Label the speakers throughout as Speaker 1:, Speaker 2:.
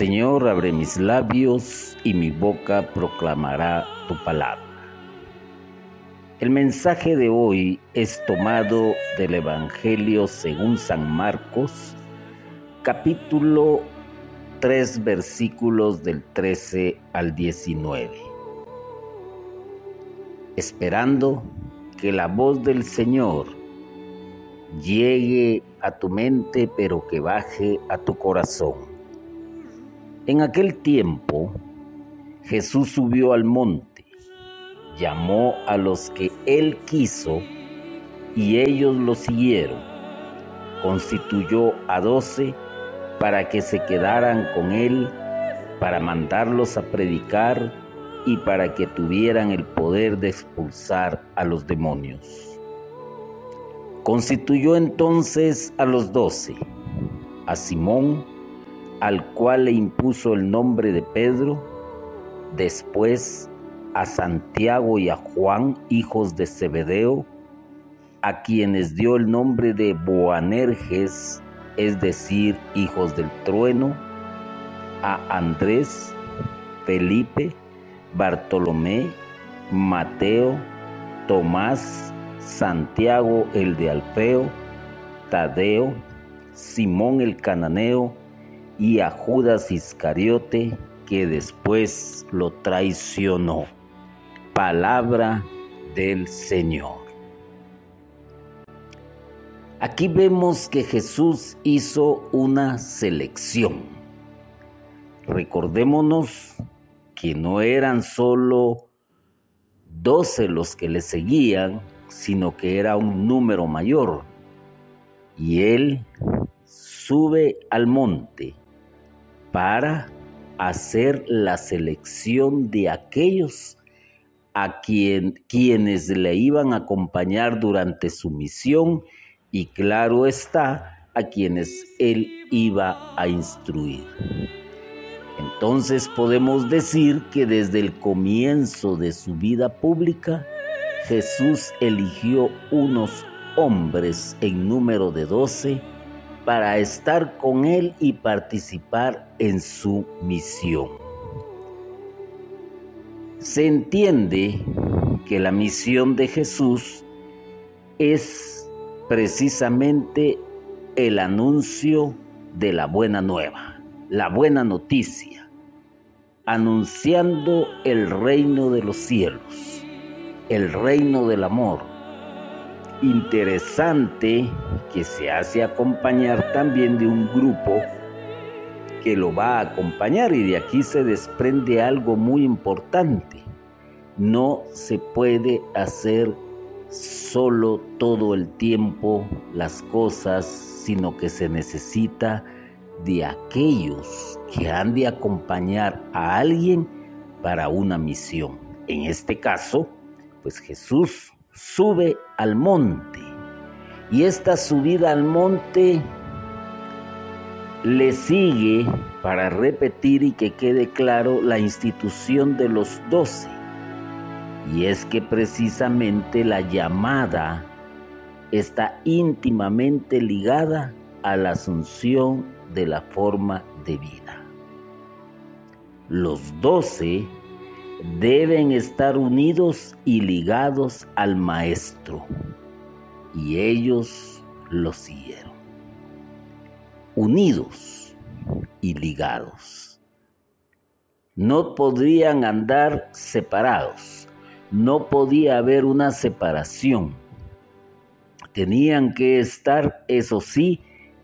Speaker 1: Señor, abre mis labios y mi boca proclamará tu palabra. El mensaje de hoy es tomado del Evangelio según San Marcos, capítulo 3, versículos del 13 al 19. Esperando que la voz del Señor llegue a tu mente, pero que baje a tu corazón. En aquel tiempo, Jesús subió al monte, llamó a los que él quiso y ellos lo siguieron. Constituyó a doce para que se quedaran con él, para mandarlos a predicar y para que tuvieran el poder de expulsar a los demonios. Constituyó entonces a los doce, a Simón, al cual le impuso el nombre de Pedro, después a Santiago y a Juan, hijos de Zebedeo, a quienes dio el nombre de Boanerges, es decir, hijos del trueno, a Andrés, Felipe, Bartolomé, Mateo, Tomás, Santiago el de Alfeo, Tadeo, Simón el cananeo, y a Judas Iscariote que después lo traicionó. Palabra del Señor. Aquí vemos que Jesús hizo una selección. Recordémonos que no eran solo doce los que le seguían, sino que era un número mayor. Y él sube al monte para hacer la selección de aquellos a quien, quienes le iban a acompañar durante su misión y claro está, a quienes él iba a instruir. Entonces podemos decir que desde el comienzo de su vida pública, Jesús eligió unos hombres en número de doce para estar con Él y participar en su misión. Se entiende que la misión de Jesús es precisamente el anuncio de la buena nueva, la buena noticia, anunciando el reino de los cielos, el reino del amor, interesante que se hace acompañar también de un grupo que lo va a acompañar y de aquí se desprende algo muy importante. No se puede hacer solo todo el tiempo las cosas, sino que se necesita de aquellos que han de acompañar a alguien para una misión. En este caso, pues Jesús sube al monte. Y esta subida al monte le sigue, para repetir y que quede claro, la institución de los doce. Y es que precisamente la llamada está íntimamente ligada a la asunción de la forma de vida. Los doce deben estar unidos y ligados al Maestro. Y ellos lo siguieron. Unidos y ligados. No podrían andar separados. No podía haber una separación. Tenían que estar, eso sí,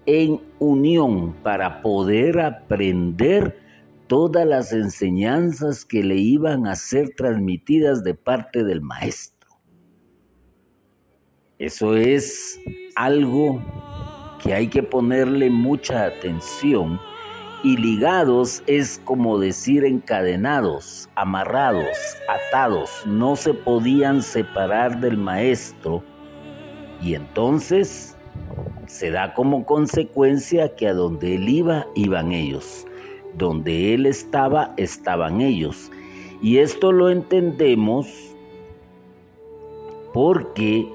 Speaker 1: en unión para poder aprender todas las enseñanzas que le iban a ser transmitidas de parte del maestro. Eso es algo que hay que ponerle mucha atención y ligados es como decir encadenados, amarrados, atados, no se podían separar del maestro y entonces se da como consecuencia que a donde él iba, iban ellos donde Él estaba, estaban ellos. Y esto lo entendemos porque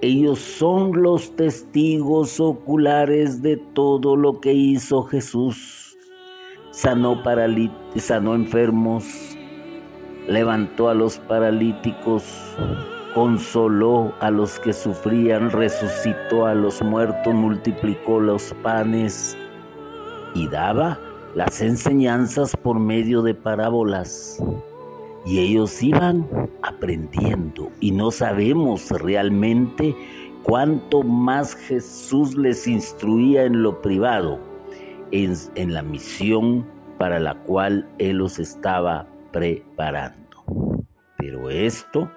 Speaker 1: ellos son los testigos oculares de todo lo que hizo Jesús. sanó, sanó enfermos, levantó a los paralíticos, consoló a los que sufrían, resucitó a los muertos, multiplicó los panes y daba las enseñanzas por medio de parábolas. Y ellos iban aprendiendo y no sabemos realmente cuánto más Jesús les instruía en lo privado, en, en la misión para la cual Él los estaba preparando. Pero esto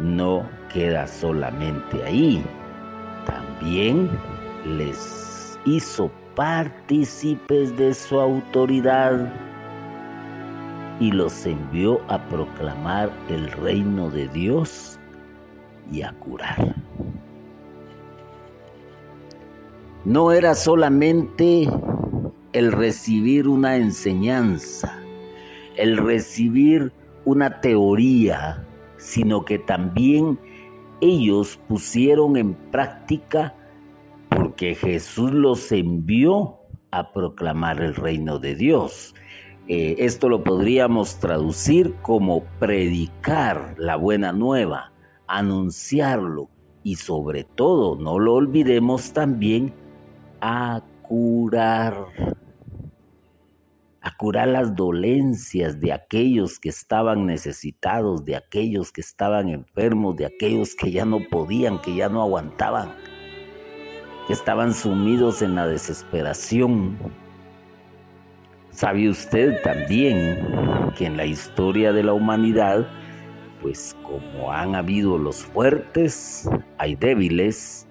Speaker 1: no queda solamente ahí, también les hizo partícipes de su autoridad y los envió a proclamar el reino de Dios y a curar. No era solamente el recibir una enseñanza, el recibir una teoría, sino que también ellos pusieron en práctica porque Jesús los envió a proclamar el reino de Dios. Eh, esto lo podríamos traducir como predicar la buena nueva, anunciarlo y sobre todo, no lo olvidemos también, a curar a curar las dolencias de aquellos que estaban necesitados, de aquellos que estaban enfermos, de aquellos que ya no podían, que ya no aguantaban, que estaban sumidos en la desesperación. ¿Sabe usted también que en la historia de la humanidad, pues como han habido los fuertes, hay débiles,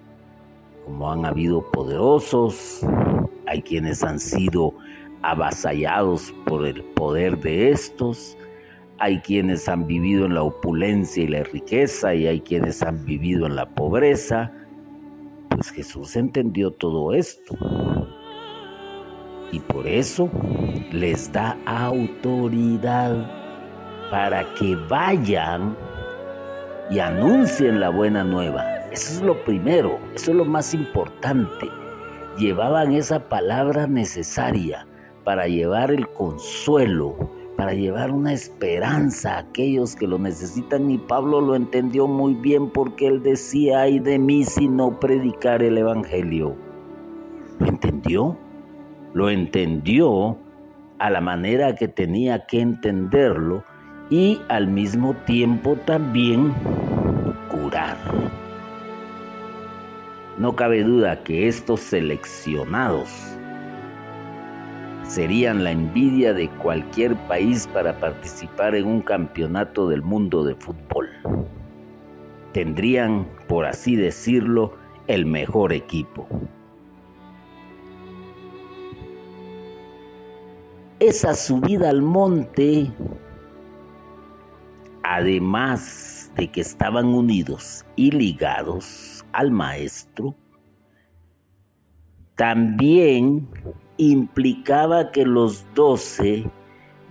Speaker 1: como han habido poderosos, hay quienes han sido avasallados por el poder de estos, hay quienes han vivido en la opulencia y la riqueza y hay quienes han vivido en la pobreza. Pues Jesús entendió todo esto. Y por eso les da autoridad para que vayan y anuncien la buena nueva. Eso es lo primero, eso es lo más importante. Llevaban esa palabra necesaria para llevar el consuelo, para llevar una esperanza a aquellos que lo necesitan. Y Pablo lo entendió muy bien porque él decía, ay de mí si no predicar el Evangelio. ¿Lo entendió? Lo entendió a la manera que tenía que entenderlo y al mismo tiempo también curar. No cabe duda que estos seleccionados serían la envidia de cualquier país para participar en un campeonato del mundo de fútbol. Tendrían, por así decirlo, el mejor equipo. Esa subida al monte, además de que estaban unidos y ligados al maestro, también implicaba que los doce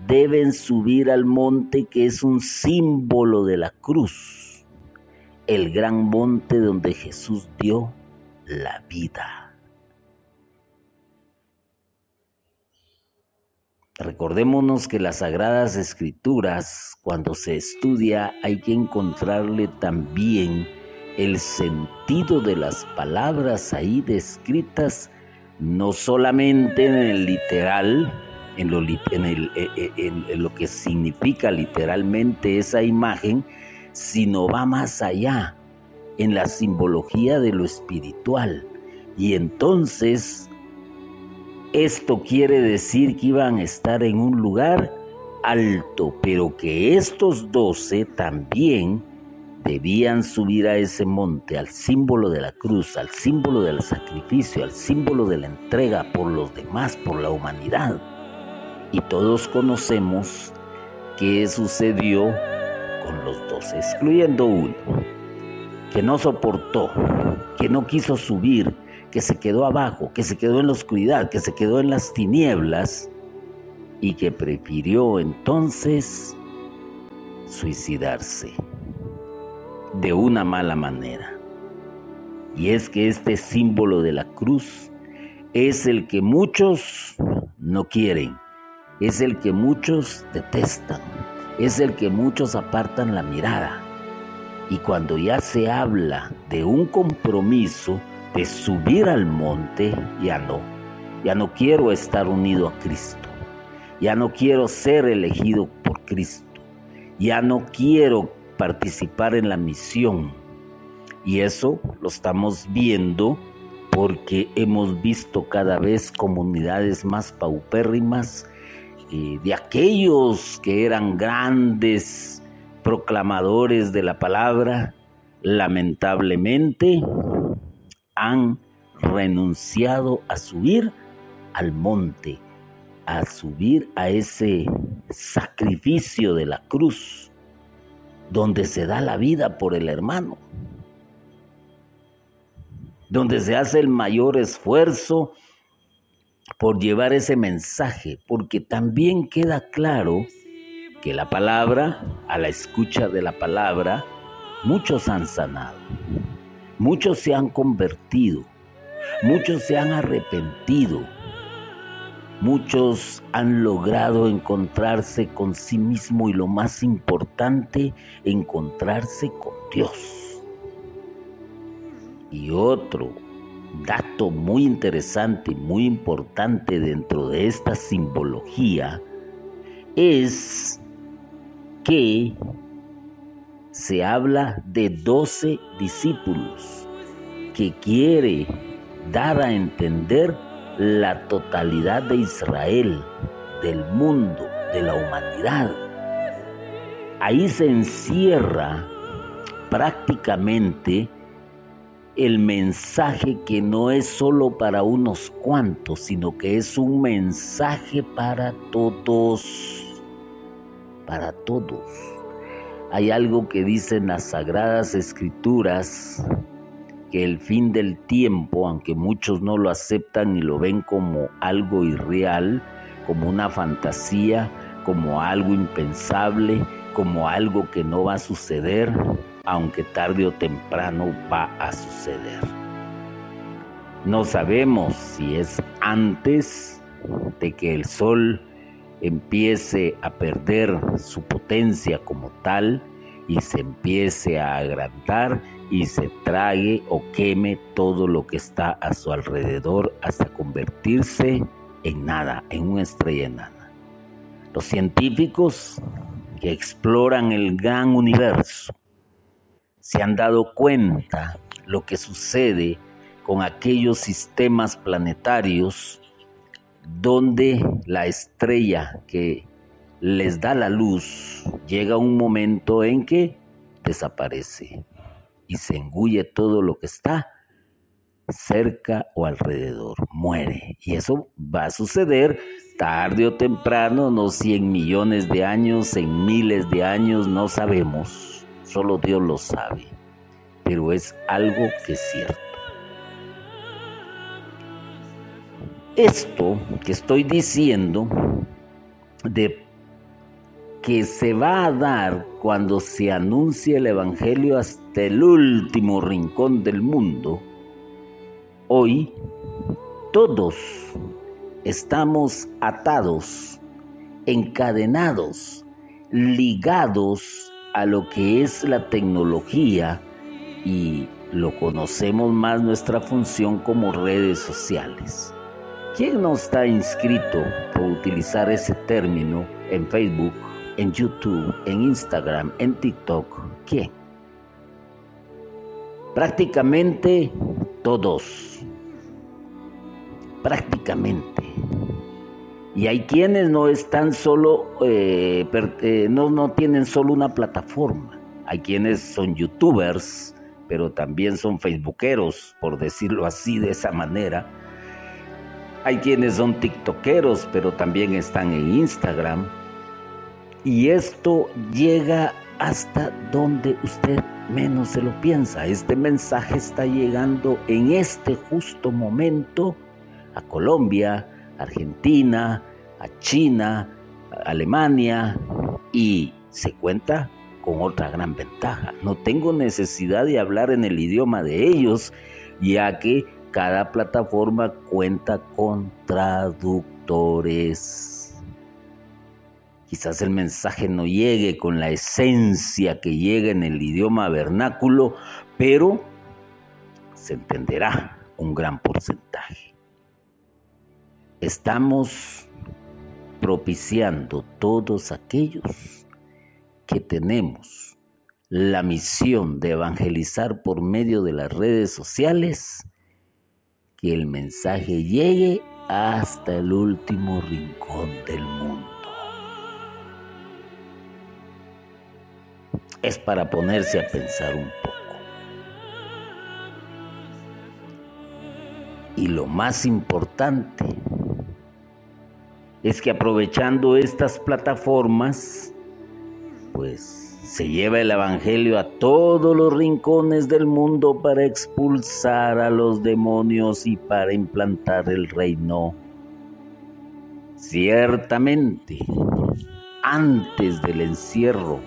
Speaker 1: deben subir al monte que es un símbolo de la cruz, el gran monte donde Jesús dio la vida. Recordémonos que las sagradas escrituras, cuando se estudia, hay que encontrarle también el sentido de las palabras ahí descritas no solamente en el literal, en lo, eh, eh, lo que significa literalmente esa imagen, sino va más allá, en la simbología de lo espiritual. Y entonces, esto quiere decir que iban a estar en un lugar alto, pero que estos doce también debían subir a ese monte, al símbolo de la cruz, al símbolo del sacrificio, al símbolo de la entrega por los demás, por la humanidad. Y todos conocemos qué sucedió con los dos, excluyendo uno, que no soportó, que no quiso subir, que se quedó abajo, que se quedó en la oscuridad, que se quedó en las tinieblas y que prefirió entonces suicidarse de una mala manera. Y es que este símbolo de la cruz es el que muchos no quieren, es el que muchos detestan, es el que muchos apartan la mirada. Y cuando ya se habla de un compromiso de subir al monte, ya no. Ya no quiero estar unido a Cristo. Ya no quiero ser elegido por Cristo. Ya no quiero participar en la misión. Y eso lo estamos viendo porque hemos visto cada vez comunidades más paupérrimas eh, de aquellos que eran grandes proclamadores de la palabra, lamentablemente han renunciado a subir al monte, a subir a ese sacrificio de la cruz, donde se da la vida por el hermano, donde se hace el mayor esfuerzo por llevar ese mensaje, porque también queda claro que la palabra, a la escucha de la palabra, muchos han sanado, muchos se han convertido, muchos se han arrepentido, muchos han logrado encontrarse con sí mismo y lo más importante, encontrarse con Dios. Y otro dato muy interesante, muy importante dentro de esta simbología es que se habla de doce discípulos que quiere dar a entender la totalidad de Israel, del mundo, de la humanidad. Ahí se encierra prácticamente el mensaje que no es solo para unos cuantos, sino que es un mensaje para todos, para todos. Hay algo que dicen las sagradas escrituras, que el fin del tiempo, aunque muchos no lo aceptan y lo ven como algo irreal, como una fantasía, como algo impensable, como algo que no va a suceder, aunque tarde o temprano va a suceder. No sabemos si es antes de que el sol empiece a perder su potencia como tal y se empiece a agrandar y se trague o queme todo lo que está a su alrededor hasta convertirse en nada, en una estrella enana. Los científicos que exploran el gran universo se han dado cuenta lo que sucede con aquellos sistemas planetarios donde la estrella que les da la luz llega un momento en que desaparece y se engulle todo lo que está cerca o alrededor, muere. Y eso va a suceder tarde o temprano, no 100 millones de años, en miles de años, no sabemos Solo Dios lo sabe, pero es algo que es cierto. Esto que estoy diciendo de que se va a dar cuando se anuncie el Evangelio hasta el último rincón del mundo, hoy todos estamos atados, encadenados, ligados a lo que es la tecnología y lo conocemos más nuestra función como redes sociales. ¿Quién no está inscrito por utilizar ese término en Facebook, en YouTube, en Instagram, en TikTok? ¿Quién? Prácticamente todos. Prácticamente. Y hay quienes no están solo, eh, eh, no, no tienen solo una plataforma. Hay quienes son youtubers, pero también son facebookeros, por decirlo así, de esa manera. Hay quienes son tiktokeros, pero también están en Instagram. Y esto llega hasta donde usted menos se lo piensa. Este mensaje está llegando en este justo momento a Colombia, Argentina, a China, a Alemania y se cuenta con otra gran ventaja. No tengo necesidad de hablar en el idioma de ellos, ya que cada plataforma cuenta con traductores. Quizás el mensaje no llegue con la esencia que llega en el idioma vernáculo, pero se entenderá un gran porcentaje. Estamos propiciando todos aquellos que tenemos la misión de evangelizar por medio de las redes sociales, que el mensaje llegue hasta el último rincón del mundo. Es para ponerse a pensar un poco. Y lo más importante es que aprovechando estas plataformas, pues se lleva el Evangelio a todos los rincones del mundo para expulsar a los demonios y para implantar el reino. Ciertamente, antes del encierro,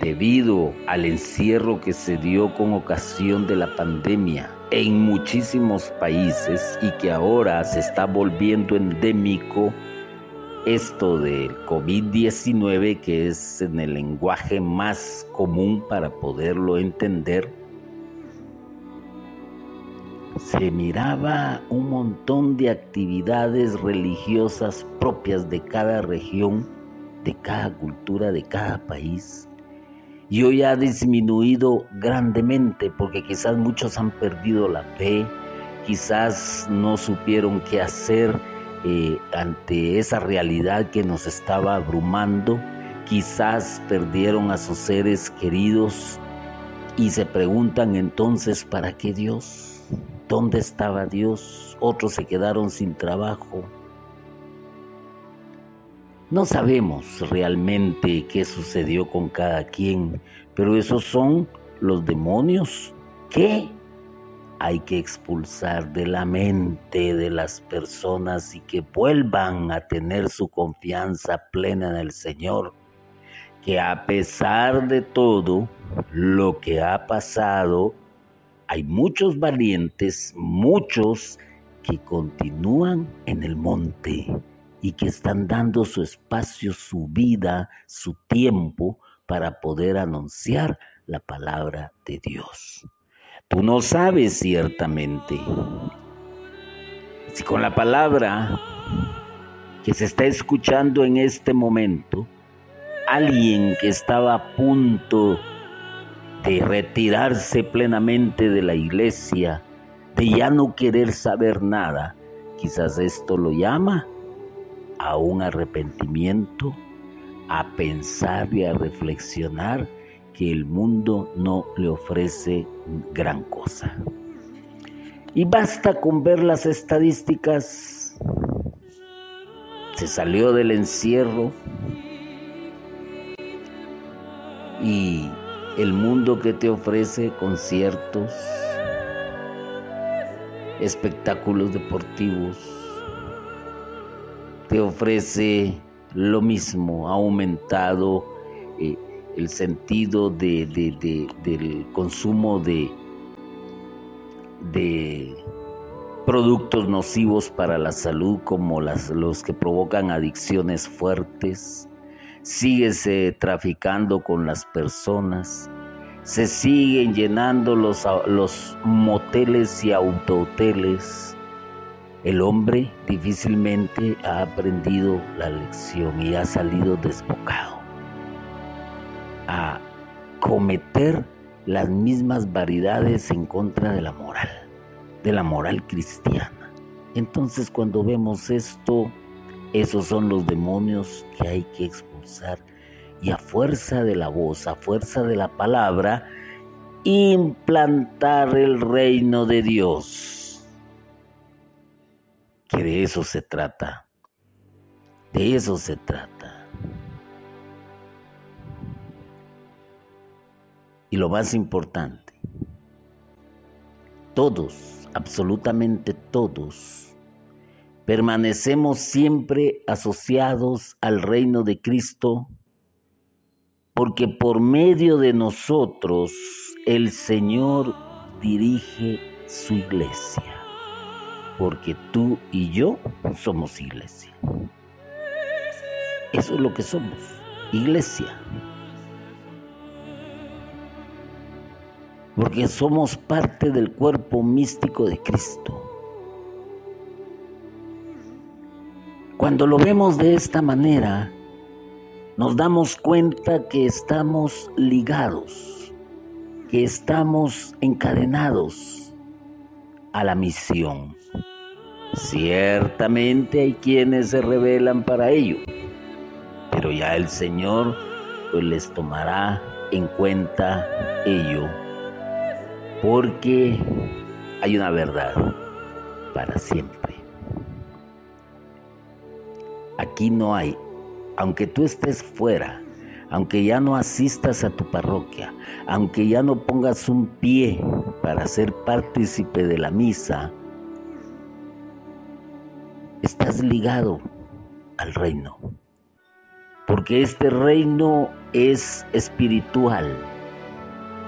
Speaker 1: debido al encierro que se dio con ocasión de la pandemia en muchísimos países y que ahora se está volviendo endémico, esto del COVID-19, que es en el lenguaje más común para poderlo entender, se miraba un montón de actividades religiosas propias de cada región, de cada cultura, de cada país, y hoy ha disminuido grandemente porque quizás muchos han perdido la fe, quizás no supieron qué hacer eh, ante esa realidad que nos estaba abrumando, quizás perdieron a sus seres queridos y se preguntan entonces, ¿para qué Dios? ¿Dónde estaba Dios? Otros se quedaron sin trabajo, no sabemos realmente qué sucedió con cada quien, pero esos son los demonios que hay que expulsar de la mente de las personas y que vuelvan a tener su confianza plena en el Señor. Que a pesar de todo lo que ha pasado, hay muchos valientes, muchos que continúan en el monte y que están dando su espacio, su vida, su tiempo para poder anunciar la palabra de Dios. Tú no sabes ciertamente si con la palabra que se está escuchando en este momento, alguien que estaba a punto de retirarse plenamente de la iglesia, de ya no querer saber nada, quizás esto lo llama a un arrepentimiento, a pensar y a reflexionar que el mundo no le ofrece gran cosa. Y basta con ver las estadísticas. Se salió del encierro y el mundo que te ofrece conciertos, espectáculos deportivos, te ofrece lo mismo, ha aumentado eh, el sentido del consumo de, de productos nocivos para la salud como los que provocan adicciones fuertes, síguese traficando con las personas, se siguen llenando los, los moteles y autohoteles, el hombre difícilmente ha aprendido la lección y ha salido desbocado. A cometer las mismas variedades en contra de la moral, de la moral cristiana. Entonces cuando vemos esto, esos son los demonios que hay que expulsar. Y a fuerza de la voz, a fuerza de la palabra, implantar el reino de Dios que de eso se trata. De eso se trata. Y lo más importante, todos, absolutamente todos, permanecemos siempre asociados al reino de Cristo porque por medio de nosotros el Señor dirige su iglesia porque tú y yo somos iglesia. Eso es lo que somos, iglesia. Porque somos parte del cuerpo místico de Cristo. Cuando lo vemos de esta manera, nos damos cuenta que estamos ligados, que estamos encadenados a la misión. Ciertamente hay quienes se rebelan para ello, pero ya el Señor pues, les tomará en cuenta ello, porque hay una verdad para siempre. Aquí no hay, aunque tú estés fuera, aunque ya no asistas a tu parroquia, aunque ya no pongas un pie para ser partícipe de la misa, estás ligado al reino. Porque este reino es espiritual,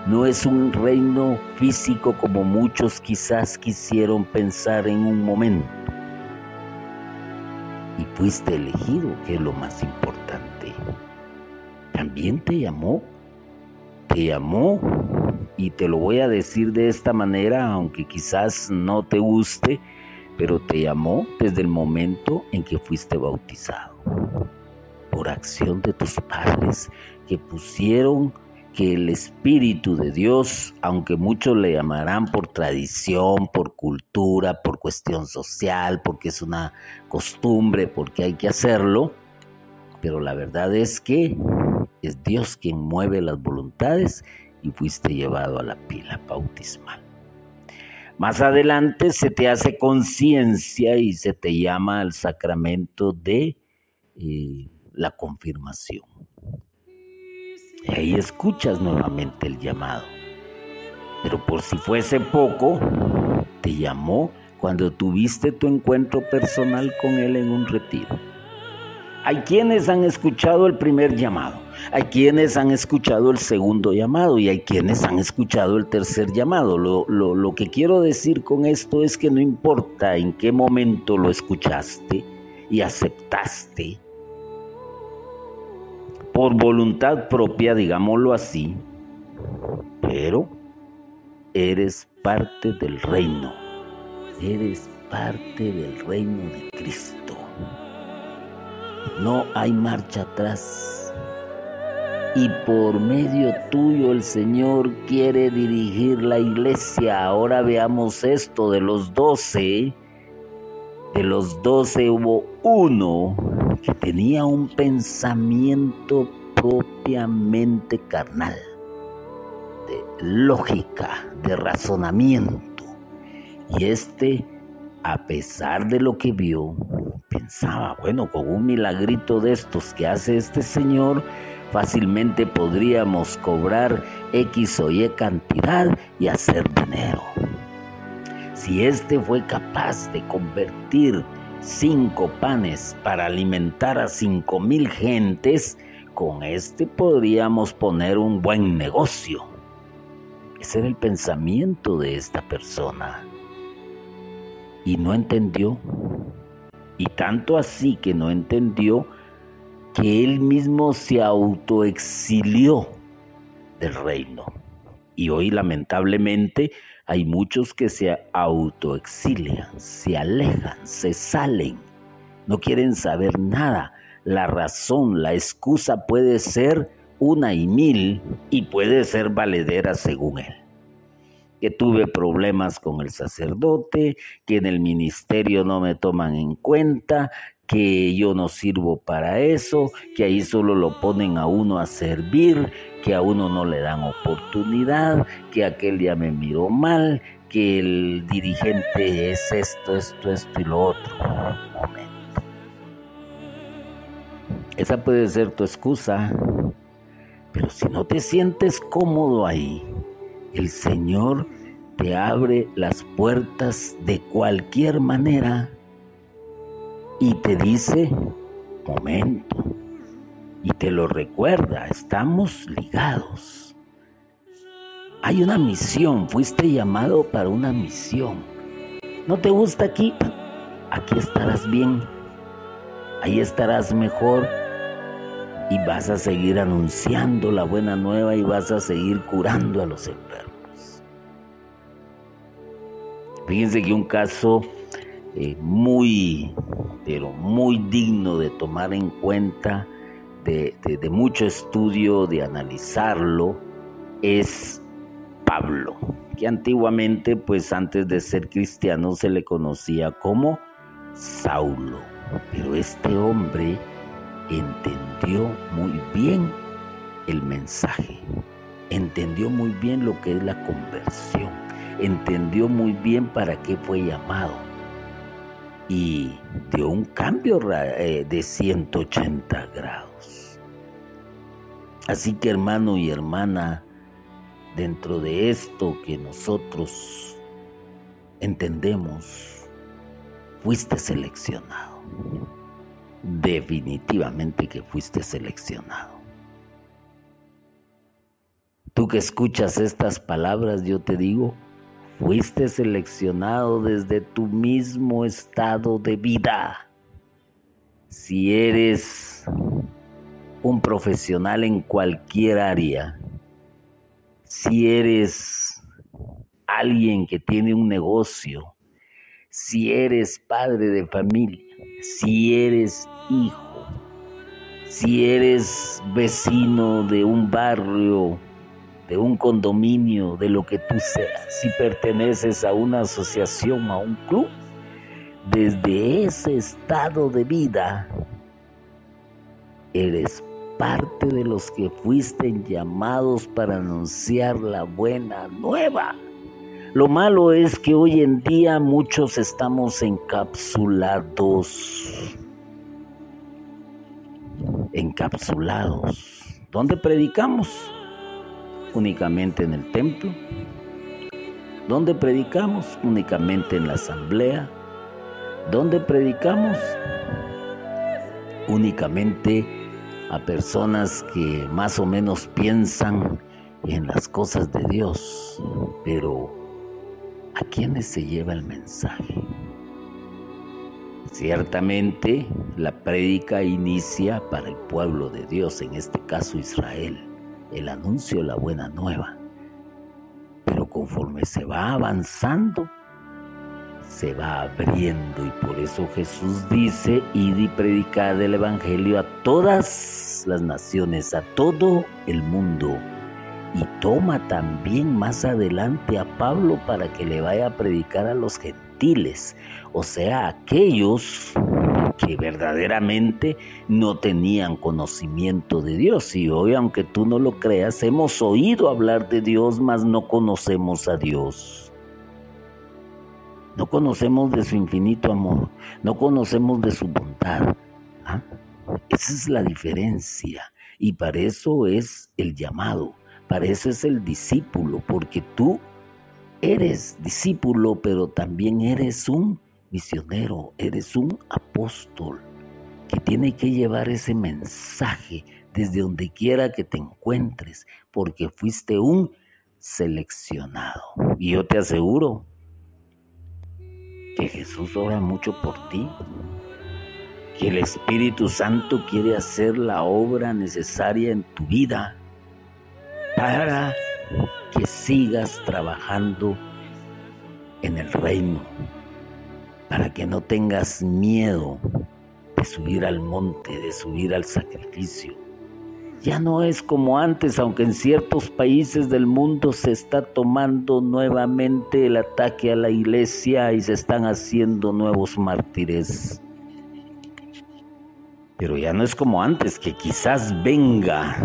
Speaker 1: no es un reino físico como muchos quizás quisieron pensar en un momento. Y fuiste elegido, que es lo más importante. También te llamó, te llamó, y te lo voy a decir de esta manera, aunque quizás no te guste, pero te llamó desde el momento en que fuiste bautizado, por acción de tus padres que pusieron que el Espíritu de Dios, aunque muchos le llamarán por tradición, por cultura, por cuestión social, porque es una costumbre, porque hay que hacerlo, pero la verdad es que es Dios quien mueve las voluntades y fuiste llevado a la pila bautismal. Más adelante se te hace conciencia y se te llama al sacramento de eh, la confirmación. Y ahí escuchas nuevamente el llamado. Pero por si fuese poco, te llamó cuando tuviste tu encuentro personal con Él en un retiro. Hay quienes han escuchado el primer llamado, hay quienes han escuchado el segundo llamado y hay quienes han escuchado el tercer llamado. Lo, lo, que quiero decir con esto es que no importa en qué momento lo escuchaste y aceptaste, por voluntad propia, digámoslo así, pero eres parte del reino, eres parte del reino de Cristo. No hay marcha atrás. Y por medio tuyo el Señor quiere dirigir la iglesia. Ahora veamos esto de los doce. De los doce hubo uno que tenía un pensamiento propiamente carnal, de lógica, de razonamiento. Y este, a pesar de lo que vio, pensaba, bueno, con un milagrito de estos que hace este señor, fácilmente podríamos cobrar X o Y cantidad y hacer dinero. Si éste fue capaz de convertir cinco panes para alimentar a cinco mil gentes, con este podríamos poner un buen negocio. Ese era el pensamiento de esta persona. Y no entendió y tanto así que no entendió que él mismo se autoexilió del reino. Y hoy lamentablemente hay muchos que se autoexilian, se alejan, se salen, no quieren saber nada. La razón, la excusa puede ser una y mil y puede ser valedera según él que tuve problemas con el sacerdote, que en el ministerio no me toman en cuenta, que yo no sirvo para eso, que ahí solo lo ponen a uno a servir, que a uno no le dan oportunidad, que aquel día me miró mal, que el dirigente es esto, esto, esto y lo otro. Momento. Esa puede ser tu excusa, pero si no te sientes cómodo ahí, el Señor te abre las puertas de cualquier manera y te dice, momento, y te lo recuerda, estamos ligados. Hay una misión, fuiste llamado para una misión. ¿No te gusta aquí? Aquí estarás bien, ahí estarás mejor, y vas a seguir anunciando la buena nueva y vas a seguir curando a los enfermos. Fíjense que un caso eh, muy, pero muy digno de tomar en cuenta, de, de mucho estudio, de analizarlo, es Pablo, que antiguamente, pues antes de ser cristiano, se le conocía como Saulo. Pero este hombre entendió muy bien el mensaje, entendió muy bien lo que es la conversión, entendió muy bien para qué fue llamado y dio un cambio eh, de 180 grados. Así que hermano y hermana, dentro de esto que nosotros entendemos, fuiste seleccionado. Definitivamente que fuiste seleccionado. Tú que escuchas estas palabras, yo te digo, fuiste seleccionado desde tu mismo estado de vida. Si eres un profesional en cualquier área, si eres alguien que tiene un negocio, si eres padre de familia, si eres hijo, si eres vecino de un barrio, de un condominio, de lo que tú seas, si perteneces a una asociación, a un club, desde ese estado de vida, eres parte de los que fuiste llamados para anunciar la buena nueva. Lo malo es que hoy en día muchos estamos encapsulados. Encapsulados. ¿Dónde predicamos? Únicamente en el templo. ¿Dónde predicamos? Únicamente en la asamblea. ¿Dónde predicamos? Únicamente a personas que más o menos piensan en las cosas de Dios, pero ¿A quiénes se lleva el mensaje? Ciertamente la prédica inicia para el pueblo de Dios, en este caso Israel, el anuncio la buena nueva. Pero conforme se va avanzando, se va abriendo y por eso Jesús dice, id y predicad el Evangelio a todas las naciones, a todo el mundo y toma también más adelante a Pablo para que le vaya a predicar a los gentiles, o sea, aquellos que verdaderamente no tenían conocimiento de Dios. Y hoy, aunque tú no lo creas, hemos oído hablar de Dios, mas no conocemos a Dios. No conocemos de su infinito amor, no conocemos de su bondad. ¿ah? Esa es la diferencia y para eso es el llamado para eso es el discípulo, porque tú eres discípulo, pero también eres un misionero, eres un apóstol que tiene que llevar ese mensaje desde donde quiera que te encuentres, porque fuiste un seleccionado. Y yo te aseguro que Jesús ora mucho por ti, que el Espíritu Santo quiere hacer la obra necesaria en tu vida para que sigas trabajando en el reino, para que no tengas miedo de subir al monte, de subir al sacrificio. Ya no es como antes, aunque en ciertos países del mundo se está tomando nuevamente el ataque a la iglesia y se están haciendo nuevos mártires. Pero ya no es como antes, que quizás venga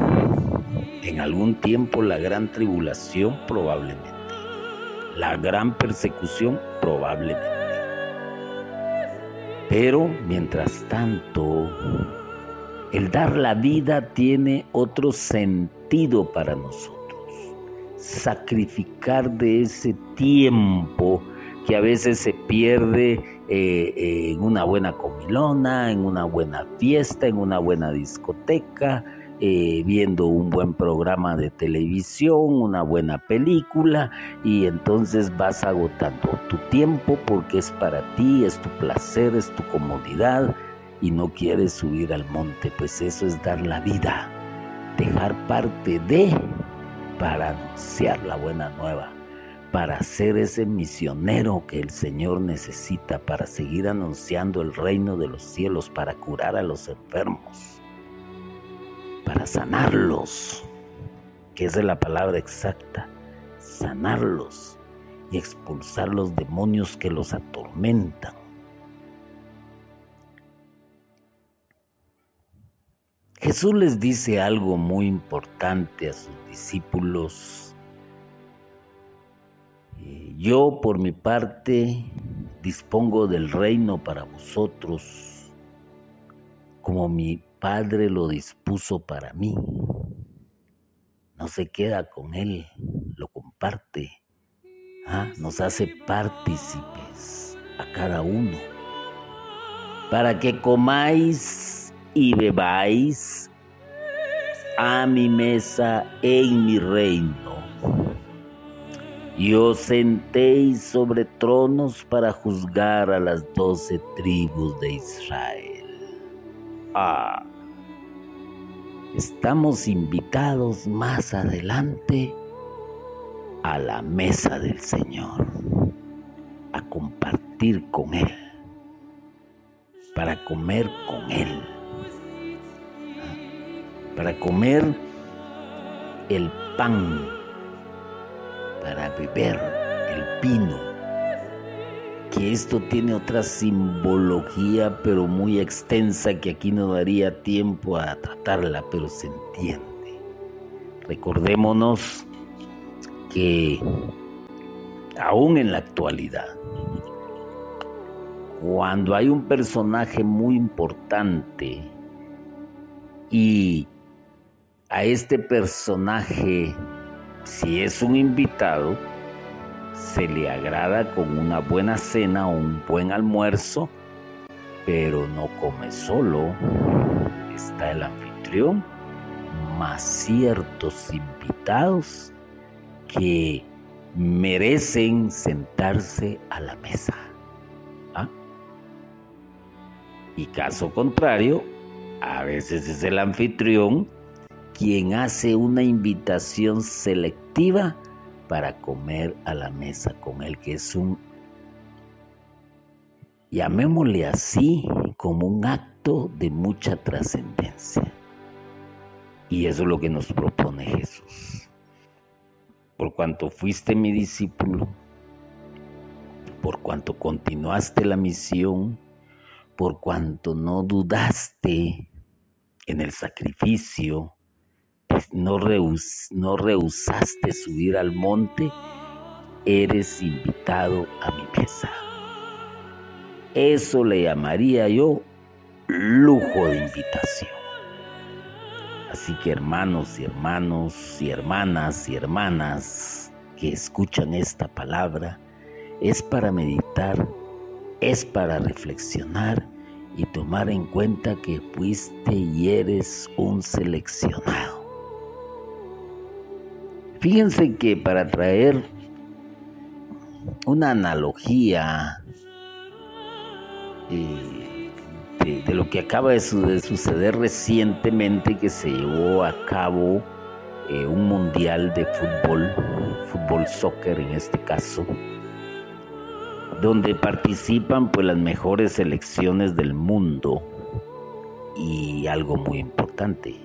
Speaker 1: en algún tiempo la gran tribulación probablemente, la gran persecución probablemente. Pero mientras tanto, el dar la vida tiene otro sentido para nosotros. Sacrificar de ese tiempo que a veces se pierde eh, en una buena comilona, en una buena fiesta, en una buena discoteca, eh, viendo un buen programa de televisión, una buena película y entonces vas agotando tu tiempo porque es para ti, es tu placer, es tu comodidad y no quiere subir al monte, pues eso es dar la vida, dejar parte de para anunciar la buena nueva, para ser ese misionero que el Señor necesita, para seguir anunciando el reino de los cielos, para curar a los enfermos, para sanarlos, que es la palabra exacta, sanarlos y expulsar los demonios que los atormentan. Jesús les dice algo muy importante a sus discípulos. Yo por mi parte dispongo del reino para vosotros como mi Padre lo dispuso para mí. No se queda con Él, lo comparte. ¿ah? Nos hace partícipes a cada uno para que comáis y bebáis a mi mesa en mi reino. Y os sentéis sobre tronos para juzgar a las doce tribus de Israel. Estamos invitados más adelante a la mesa del Señor, a compartir con Él, para comer con Él para comer el pan, para beber el vino, que esto tiene otra simbología pero muy extensa que aquí no daría tiempo a tratarla, pero se entiende. Recordémonos que aún en la actualidad, cuando hay un personaje muy importante y a este personaje, si es un invitado, se le agrada con una buena cena o un buen almuerzo, pero no come solo. Está el anfitrión, más ciertos invitados que merecen sentarse a la mesa. ¿Ah? Y caso contrario, a veces es el anfitrión quien hace una invitación selectiva para comer a la mesa con él, que es un, llamémosle así, como un acto de mucha trascendencia. Y eso es lo que nos propone Jesús. Por cuanto fuiste mi discípulo, por cuanto continuaste la misión, por cuanto no dudaste en el sacrificio, no, no rehusaste subir al monte, eres invitado a mi mesa. Eso le llamaría yo lujo de invitación. Así que hermanos y hermanos y hermanas y hermanas que escuchan esta palabra, es para meditar, es para reflexionar y tomar en cuenta que fuiste y eres un seleccionado. Fíjense que para traer una analogía eh, de, lo que acaba de, suceder recientemente que se llevó a cabo eh, un mundial de fútbol, fútbol soccer en este caso, donde participan pues las mejores selecciones del mundo. Y algo muy importante,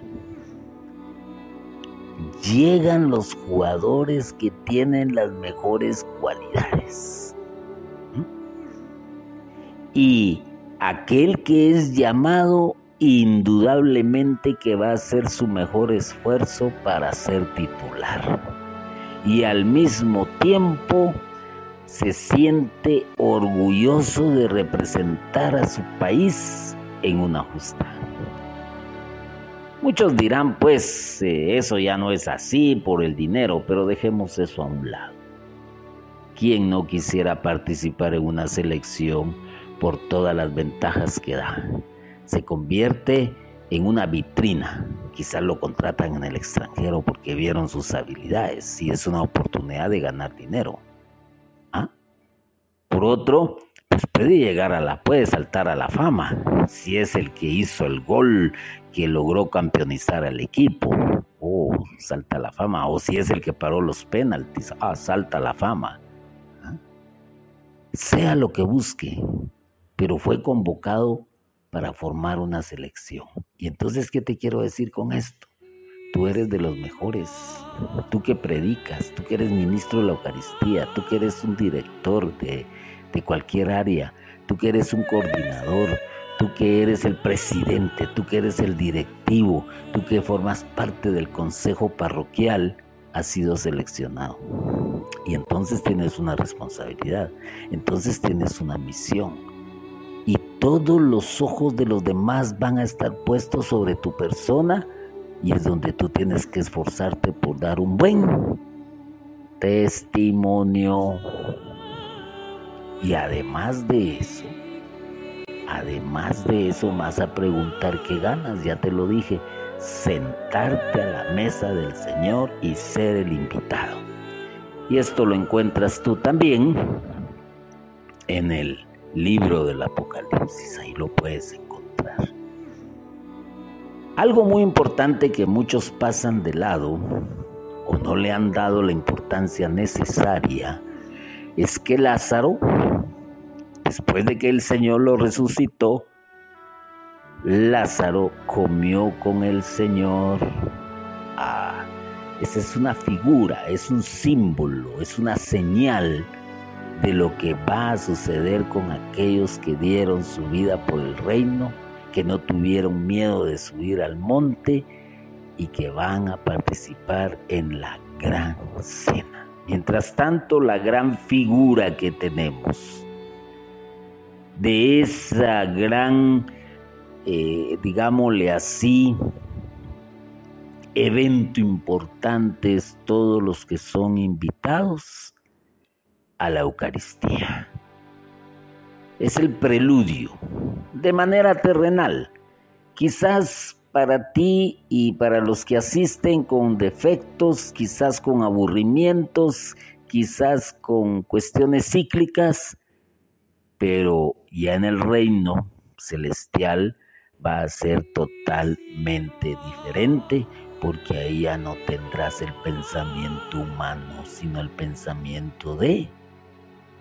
Speaker 1: llegan los jugadores que tienen las mejores cualidades. Y aquel que es llamado indudablemente que va a hacer su mejor esfuerzo para ser titular. Y al mismo tiempo se siente orgulloso de representar a su país en una justa. Muchos dirán, pues eh, eso ya no es así por el dinero, pero dejemos eso a un lado. ¿Quién no quisiera participar en una selección por todas las ventajas que da? Se convierte en una vitrina. Quizás lo contratan en el extranjero porque vieron sus habilidades y es una oportunidad de ganar dinero. ¿Ah? Por otro, pues puede llegar a la, puede saltar a la fama, si es el que hizo el gol que logró campeonizar al equipo, oh, salta a la fama, o si es el que paró los penaltis, ah, salta la fama. ¿Ah? Sea lo que busque, pero fue convocado para formar una selección. Y entonces, ¿qué te quiero decir con esto? Tú eres de los mejores, tú que predicas, tú que eres ministro de la Eucaristía, tú que eres un director de, de cualquier área, tú que eres un coordinador, tú que eres el presidente, tú que eres el directivo, tú que formas parte del consejo parroquial, has sido seleccionado. Y entonces tienes una responsabilidad, entonces tienes una misión. Y todos los ojos de los demás van a estar puestos sobre tu persona y es donde tú tienes que esforzarte por dar un buen testimonio. Y además de eso, además de eso vas a preguntar qué ganas, ya te lo dije, sentarte a la mesa del Señor y ser el invitado. Y esto lo encuentras tú también en el libro del Apocalipsis, ahí lo puedes encontrar. Algo muy importante que muchos pasan de lado o no le han dado la importancia necesaria es que Lázaro Después de que el Señor lo resucitó, Lázaro comió con el Señor. Ah, esa es una figura, es un símbolo, es una señal de lo que va a suceder con aquellos que dieron su vida por el reino, que no tuvieron miedo de subir al monte y que van a participar en la gran cena. Mientras tanto, la gran figura que tenemos de esa gran, eh, digámosle así, evento importante es todos los que son invitados a la Eucaristía. Es el preludio, de manera terrenal. Quizás para ti y para los que asisten con defectos, quizás con aburrimientos, quizás con cuestiones cíclicas, pero ya en el reino celestial va a ser totalmente diferente porque ahí ya no tendrás el pensamiento humano, sino el pensamiento de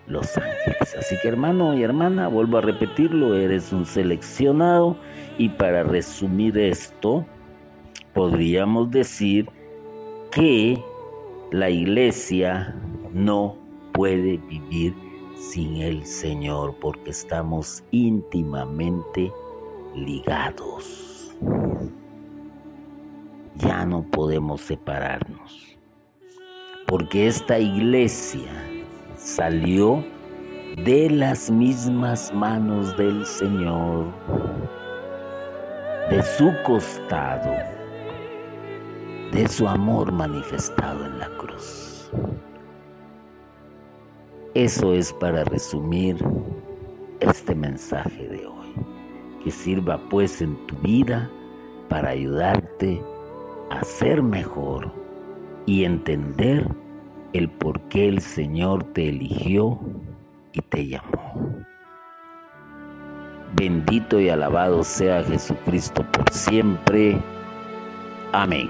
Speaker 1: los ángeles. Así que hermano y hermana, vuelvo a repetirlo, eres un seleccionado y para resumir esto, podríamos decir que la iglesia no puede vivir sin el Señor porque estamos íntimamente ligados. Ya no podemos separarnos porque esta iglesia salió de las mismas manos del Señor, de su costado, de su amor manifestado en la cruz. Eso es para resumir este mensaje de hoy. Que sirva pues en tu vida para ayudarte a ser mejor y entender el por qué el Señor te eligió y te llamó. Bendito y alabado sea Jesucristo por siempre. Amén.